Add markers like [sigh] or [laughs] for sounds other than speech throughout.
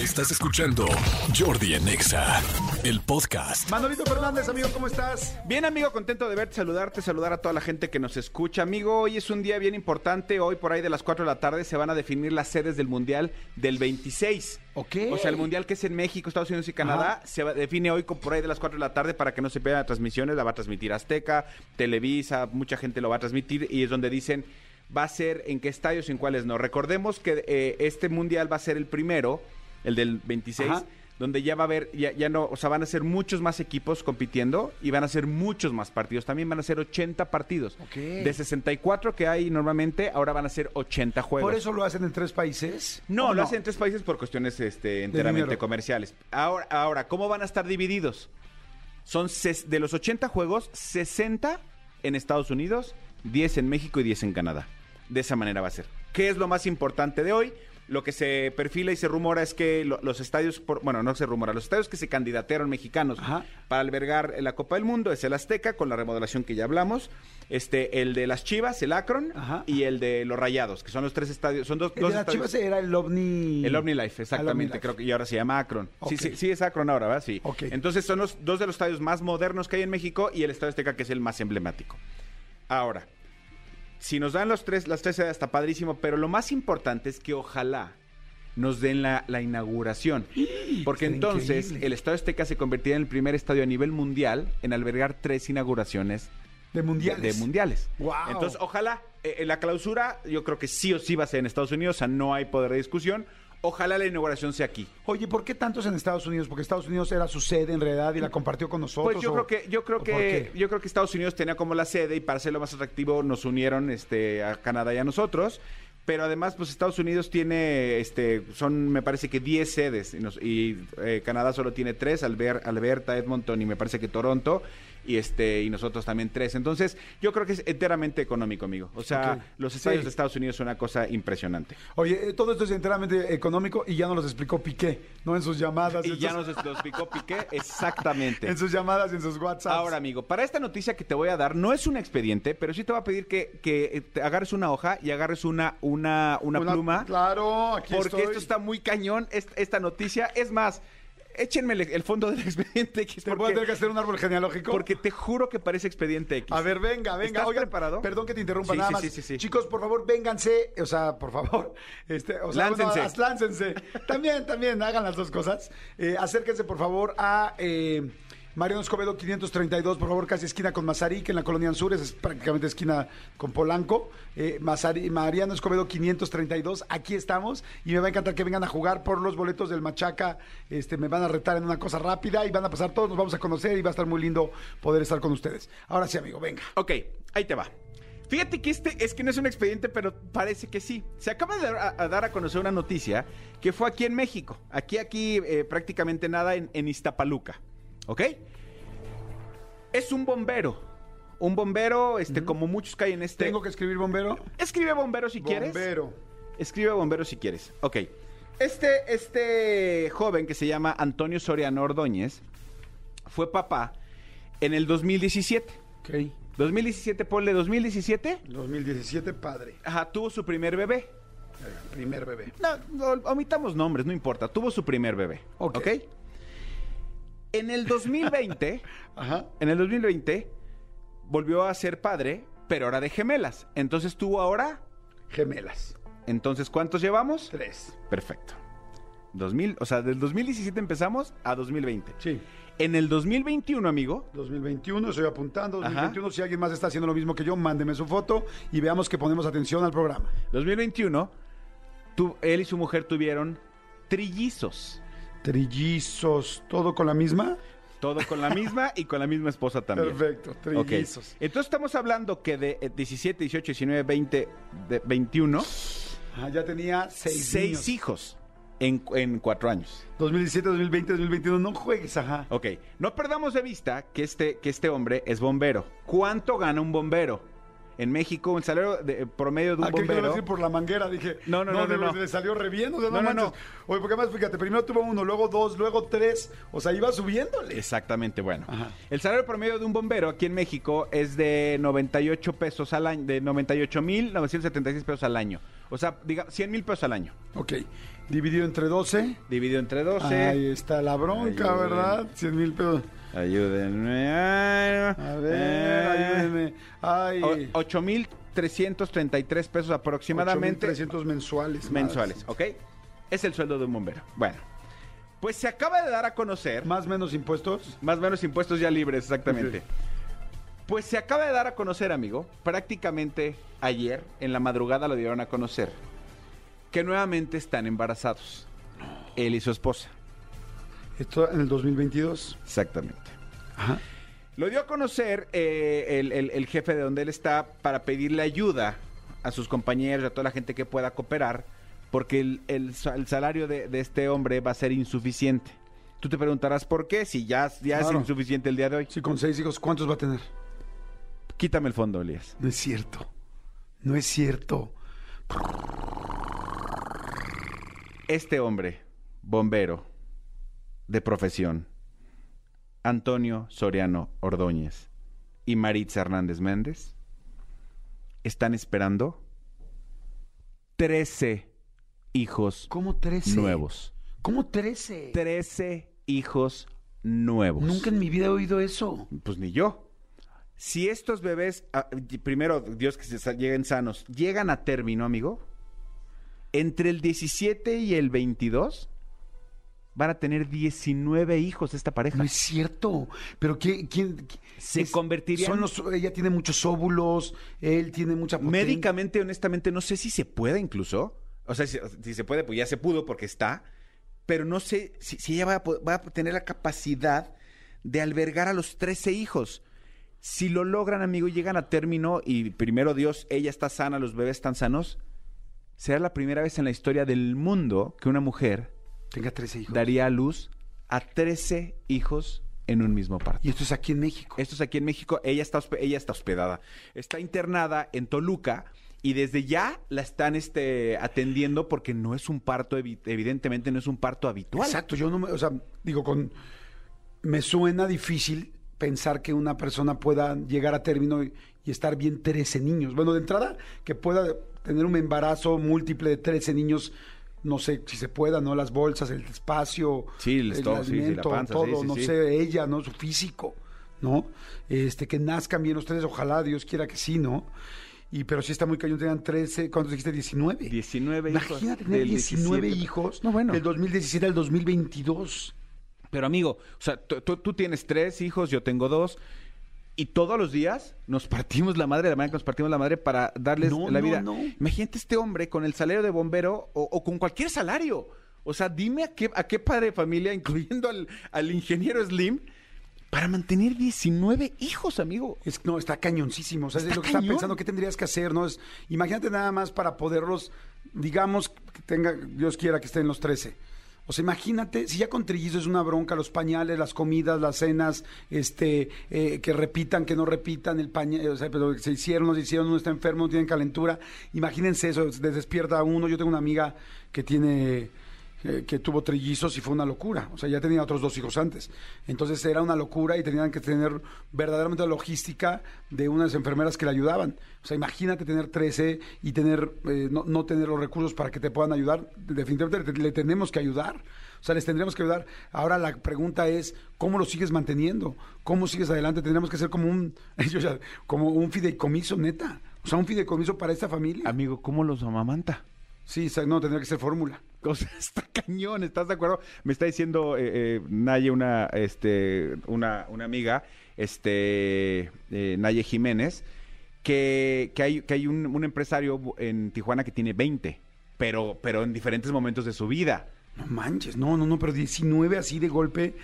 Estás escuchando Jordi en Exa, el podcast. Manolito Fernández, amigo, ¿cómo estás? Bien, amigo, contento de verte, saludarte, saludar a toda la gente que nos escucha. Amigo, hoy es un día bien importante. Hoy, por ahí de las 4 de la tarde, se van a definir las sedes del Mundial del 26. Ok. O sea, el Mundial que es en México, Estados Unidos y Canadá, Ajá. se va- define hoy por ahí de las 4 de la tarde para que no se pierdan transmisiones. La va a transmitir Azteca, Televisa, mucha gente lo va a transmitir y es donde dicen va a ser en qué estadios y en cuáles no. Recordemos que eh, este Mundial va a ser el primero, el del 26. Ajá. donde ya va a haber, ya, ya no, o sea, van a ser muchos más equipos compitiendo y van a ser muchos más partidos. También van a ser 80 partidos. Ok. De 64 que hay normalmente, ahora van a ser 80 juegos. ¿Por eso lo hacen en tres países? No, ¿O lo hacen en tres países por cuestiones este, enteramente comerciales. Ahora, ahora, ¿cómo van a estar divididos? Son ses- de los 80 juegos, 60 en Estados Unidos, 10 en México y 10 en Canadá. De esa manera va a ser. ¿Qué es lo más importante de hoy? Lo que se perfila y se rumora es que lo- los estadios, por- bueno, no se rumora, los estadios que se candidatearon mexicanos Ajá. para albergar la Copa del Mundo es el Azteca, con la remodelación que ya hablamos, este, el de las Chivas, el Akron, Ajá. y el de los Rayados, que son los tres estadios, son dos, El dos de las estadios- chivas era el OVNI... el OmniLife, Ah, el exactamente, creo que y ahora se llama Akron. Sí, sí, sí, es Akron ahora, ¿verdad? Sí. Entonces son los dos de los estadios más modernos que hay en México y el Estadio Azteca que es el más emblemático. Ahora, si nos dan los tres, las tres sedes está padrísimo, pero lo más importante es que ojalá nos den la, la inauguración. Porque Está entonces increíble. el Estadio Azteca se convertirá en el primer estadio a nivel mundial en albergar tres inauguraciones De mundiales. de mundiales. Guau. Entonces, ojalá, eh, en la clausura, yo creo que sí o sí va a ser en Estados Unidos, o sea, no hay poder de discusión. Ojalá la inauguración sea aquí. Oye, ¿por qué tantos en Estados Unidos? Porque Estados Unidos era su sede en realidad y la compartió con nosotros. Pues yo o- creo que, yo creo que, yo creo que Estados Unidos tenía como la sede y para hacerlo más atractivo nos unieron este a Canadá y a nosotros. Pero además, pues Estados Unidos tiene, este, son, me parece que 10 sedes y, nos- y, eh, Canadá solo tiene 3, Alber- Alberta, Edmonton y me parece que Toronto y este y nosotros también 3. Entonces, yo creo que es enteramente económico, amigo. O sea, los estadios Sí. de Estados Unidos son una cosa impresionante. Oye, eh, todo esto es enteramente económico y ya nos los explicó Piqué, ¿no? En sus llamadas. Y ya nos lo explicó Piqué exactamente. [laughs] En sus llamadas y en sus WhatsApp. Ahora, amigo, para esta noticia que te voy a dar, no es un expediente, pero sí te voy a pedir que, que eh, te agarres una hoja y agarres una, una, una, pluma. Claro, aquí Porque estoy. esto está muy cañón, es- esta noticia. Es más, échenme el, el fondo del [laughs] expediente X. ¿Te voy a tener que hacer un árbol genealógico? porque te juro que parece expediente X. A ver, venga, venga. ¿Estás Oigan, preparado? Perdón que te interrumpa Sí, nada sí, más. sí, sí, sí. Chicos, por favor, vénganse. O sea, por favor. [laughs] Este, o sea, Láncense. láncense. También, también, hagan las dos cosas. Eh, acérquense, por favor, a eh, Mariano Escobedo 532, por favor, casi esquina con Mazarik, en la colonia Anzures, es prácticamente esquina con Polanco. Eh, Mazari- Mariano Escobedo 532, aquí estamos. Y me va a encantar que vengan a jugar por los boletos del Machaca. Este, me van a retar en una cosa rápida y van a pasar todos, nos vamos a conocer y va a estar muy lindo poder estar con ustedes. Ahora sí, amigo, venga. Ok, ahí te va. Fíjate que este es que no es un expediente, pero parece que sí. Se acaba de dar a, conocer una noticia que fue aquí en México. Aquí, aquí, eh, prácticamente nada en, en Iztapaluca. ¿Ok? Es un bombero. Un bombero, este, como muchos que hay en este. ¿Tengo que escribir bombero? Escribe bombero si quieres. Bombero. Escribe bombero si quieres. Ok. Este, este joven que se llama Antonio Soriano Ordóñez fue papá en el 2017. Ok. 2017, ponle 2017. 2017, padre. Ajá, tuvo su primer bebé. Primer bebé. No, omitamos nombres, no importa. Tuvo su primer bebé. Ok. Ok. En el 2020, [laughs] Ajá. en el 2020, volvió a ser padre, pero ahora de gemelas. Entonces tuvo ahora. Gemelas. Entonces, ¿cuántos llevamos? Tres. Perfecto. 2000, o sea, del 2017 empezamos a 2020. Sí. En el 2021, amigo, 2021, estoy apuntando. Ajá. 2021, si alguien más está haciendo lo mismo que yo, mándeme su foto y veamos que ponemos atención al programa. 2021, tu- él y su mujer tuvieron trillizos. Trillizos, ¿todo con la misma? Todo con la misma y con la misma esposa también. Perfecto, trillizos. Entonces estamos hablando que de eh, 17, 18, 19, 20, de 21, Ah, ya tenía seis, seis niños. hijos en, en cuatro años. 2017, 2020, 2021, no juegues, ajá. Ok, no perdamos de vista que este, que este hombre es bombero. ¿Cuánto gana un bombero? En México, un salario de- promedio de un Ah, a bombero. decir por la manguera, dije. No, no, no, no, le- no. Le salió re bien, o sea, no, No, no. Oye, porque además, fíjate, primero tuvo uno, luego dos, luego tres, o sea, iba subiéndole. Exactamente, bueno. Ajá. El salario promedio de un bombero aquí en México es de 98 pesos al año, de 98 mil 976 pesos al año. O sea, diga, 100 mil pesos al año. Ok. Dividido entre 12. Dividido entre 12. Ahí está la bronca, Ayúdenme. ¿verdad? 100 mil pesos. Ayúdenme. Ay, A ver, Ay, o- 8,333 pesos aproximadamente 300 mensuales. mensuales, ¿ok? Es el sueldo de un bombero. Bueno, pues se acaba de dar a conocer, Más menos impuestos. más menos impuestos ya libres, exactamente. Pues se acaba de dar a conocer, amigo, prácticamente ayer, en la madrugada lo dieron a conocer, que nuevamente están embarazados. Él y su esposa. Esto en el 2022. Exactamente. Ajá. Lo dio a conocer eh, el, el- el jefe de donde él está para pedirle ayuda a sus compañeros, a toda la gente que pueda cooperar, porque el, el sa- el salario de, de este hombre va a ser insuficiente. Tú te preguntarás por qué, si ya, ya Claro. es insuficiente el día de hoy. Sí, con seis hijos, ¿cuántos va a tener? Quítame el fondo, Elías. No es cierto. No es cierto. Este hombre, bombero, de profesión, Antonio Soriano Ordóñez y Maritza Hernández Méndez, están esperando 13 hijos ¿Cómo 13? nuevos. ¿Cómo 13? 13 hijos nuevos. Nunca en mi vida he oído eso. Pues ni yo. Si estos bebés, ah, primero, Dios que se lleguen sanos, llegan a término, amigo, entre el 17 y el 22 van a tener 19 hijos esta pareja. No es cierto. Pero ¿qué, quién, Se Son los, ella tiene muchos óvulos, él tiene mucha potencia. Médicamente, honestamente, no sé si se puede incluso. O sea, si, si se puede, pues ya se pudo porque está. Pero no sé si, si ella va a, va a tener la capacidad de albergar a los 13 hijos. Si lo logran, amigo, y llegan a término y primero Dios, ella está sana, los bebés están sanos, será la primera vez en la historia del mundo que una mujer Tenga 13 hijos. daría a luz a 13 hijos en un mismo parto. Y esto es aquí en México. Esto es aquí en México. Ella está, ella está hospedada. Está internada en Toluca y desde ya la están este, atendiendo porque no es un parto, evi- evidentemente no es un parto habitual. Exacto, yo no me, o sea, digo, con, me suena difícil pensar que una persona pueda llegar a término y, y estar bien 13 niños. Bueno, de entrada, que pueda tener un embarazo múltiple de 13 niños, no sé si se pueda, ¿no? Las bolsas, el espacio, Sí, el estómago, sí, sí, la alimento, panza, todo, sí, sí, no sí. sé, ella, ¿no? Su físico, ¿no? Este, que nazcan bien los tres, ojalá, Dios quiera que sí, ¿no? Y, pero sí está muy cañón, tengan 13, ¿cuántos dijiste? 19. 19 hijos. Imagínate tener del 19 17. hijos No, bueno. del 2017 al 2022. Pero amigo, o sea, tú tienes tres hijos, yo tengo dos. Y todos los días nos partimos la madre, de la manera que nos partimos la madre para darles No, la no, vida. no. Imagínate este hombre con el salario de bombero o, o con cualquier salario. O sea, dime a qué, a qué padre de familia, [laughs] incluyendo al, al ingeniero Slim, para mantener 19 hijos, amigo. Es, no, está cañoncísimo. O sea, Está es lo que estaba cañón. pensando, ¿qué tendrías que hacer? ¿no? Es, imagínate nada más para poderlos, digamos, que tenga, Dios quiera que estén los 13. O sea, imagínate, si ya con trillizos es una bronca, los pañales, las comidas, las cenas, este, eh, que repitan, que no repitan, el pañal, o sea, pero se hicieron, no se hicieron, uno está enfermo, no tiene calentura. Imagínense eso, les despierta a uno. Yo tengo una amiga que tiene eh, que tuvo trillizos y fue una locura. O sea, ya tenía otros dos hijos antes. Entonces era una locura y tenían que tener verdaderamente la logística de unas enfermeras que le ayudaban. O sea, imagínate tener 13 y tener eh, no, no tener los recursos para que te puedan ayudar. Definitivamente le, tenemos que ayudar. O sea, les tendríamos que ayudar. Ahora la pregunta es, ¿cómo lo sigues manteniendo? ¿Cómo sigues adelante? Tendríamos que hacer como un, [laughs] como un fideicomiso, neta. O sea, un fideicomiso para esta familia. Amigo, ¿cómo los amamanta? Sí, no, tendría que ser fórmula. [laughs] O está cañón, ¿estás de acuerdo? Me está diciendo eh, eh, Naye, una, este, una, una amiga, este, eh, Naye Jiménez, que, que hay, que hay un, un empresario en Tijuana que tiene 20, pero, pero en diferentes momentos de su vida. No manches, no, no, no, pero 19 así de golpe.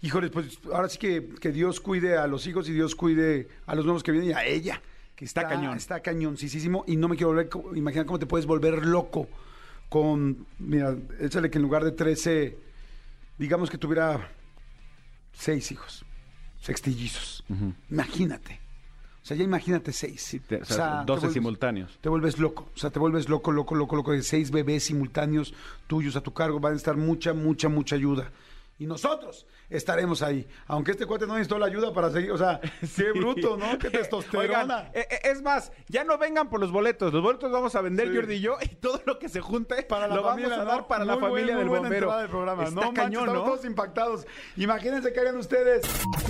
Híjoles, pues ahora sí que, que Dios cuide a los hijos y Dios cuide a los nuevos que vienen y a ella. Que Está cañón. Está cañoncísimo y no me quiero volver, imaginar cómo te puedes volver loco con, mira, échale que en lugar de 13, digamos que tuviera seis hijos, sextillizos. Imagínate. O sea, ya imagínate seis. te- o sea, 12 vuelves- simultáneos. Te vuelves loco. O sea, te vuelves loco, loco, loco, loco. De seis bebés simultáneos tuyos a tu cargo van a estar mucha, mucha, mucha ayuda. Y nosotros estaremos ahí. Aunque este cuate no necesitó la ayuda para seguir, o sea, [laughs] qué bruto, ¿no? Qué [laughs] testosterona. Oigan, eh, eh, es más, ya no vengan por los boletos. Los boletos vamos a vender Sí. Jordi y yo y todo lo que se junte para la lo familia, vamos a ¿no? dar para la buen- familia muy del bombero. del programa. Está no, manches, cañón, estamos ¿no? todos impactados. Imagínense que hagan ustedes.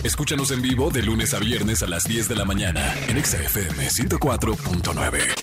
Escúchanos en vivo de lunes a viernes a las 10 de la mañana en Exa FM 104.9.